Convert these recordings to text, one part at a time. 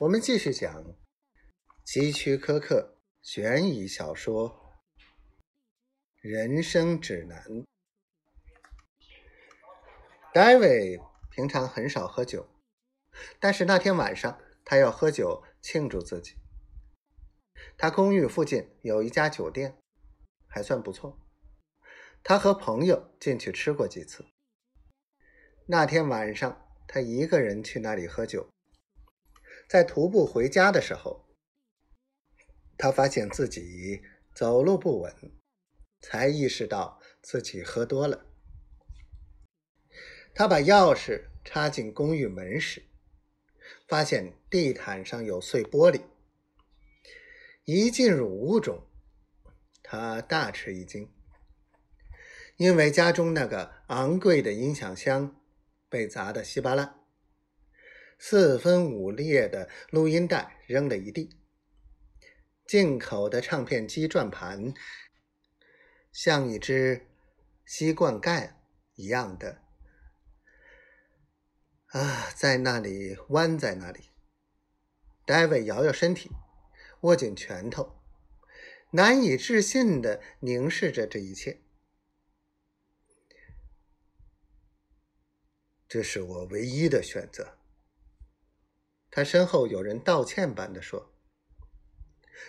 我们继续讲希区柯克悬疑小说《人生指南》。戴维平常很少喝酒，但是那天晚上他要喝酒庆祝自己。他公寓附近有一家酒店，还算不错。他和朋友进去吃过几次。那天晚上，他一个人去那里喝酒。在徒步回家的时候，他发现自己走路不稳，才意识到自己喝多了。他把钥匙插进公寓门时，发现地毯上有碎玻璃。一进入屋中，他大吃一惊，因为家中那个昂贵的音响箱被砸得稀巴烂。四分五裂的录音带扔了一地，进口的唱片机转盘像一只吸罐盖一样的啊，在那里弯在那里。戴维摇摇身体，握紧拳头，难以置信的凝视着这一切。这是我唯一的选择。他身后有人道歉般的说：“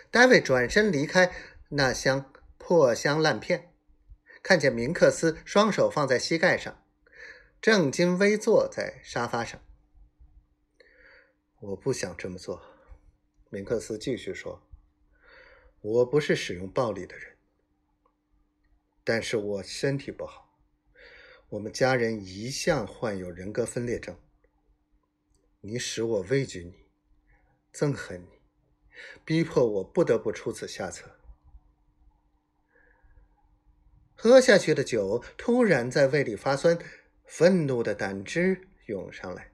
戴维转身离开那箱破箱烂片，看见明克斯双手放在膝盖上，正襟危坐在沙发上。我不想这么做。”明克斯继续说：“我不是使用暴力的人，但是我身体不好。我们家人一向患有人格分裂症。”你使我畏惧你，憎恨你，逼迫我不得不出此下策。喝下去的酒突然在胃里发酸，愤怒的胆汁涌上来。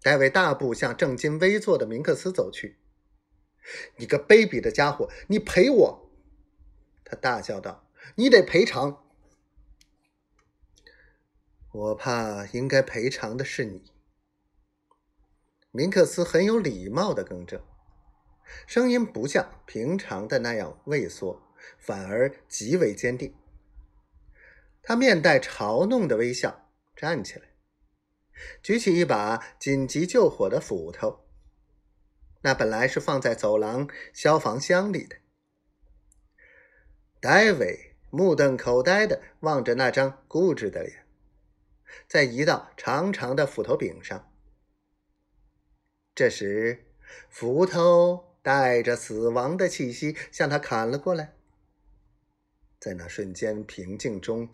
戴维大步向正襟危坐的明克斯走去。“你个卑鄙的家伙，你赔我！”他大叫道，“你得赔偿！”我怕应该赔偿的是你。明克斯很有礼貌的更正，声音不像平常的那样畏缩，反而极为坚定。他面带嘲弄的微笑，站起来，举起一把紧急救火的斧头。那本来是放在走廊消防箱里的。戴维目瞪口呆的望着那张固执的脸，在一道长长的斧头柄上。这时，斧头带着死亡的气息向他砍了过来。在那瞬间平静中，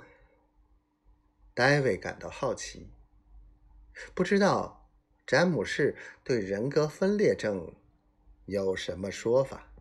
戴维感到好奇，不知道詹姆士对人格分裂症有什么说法。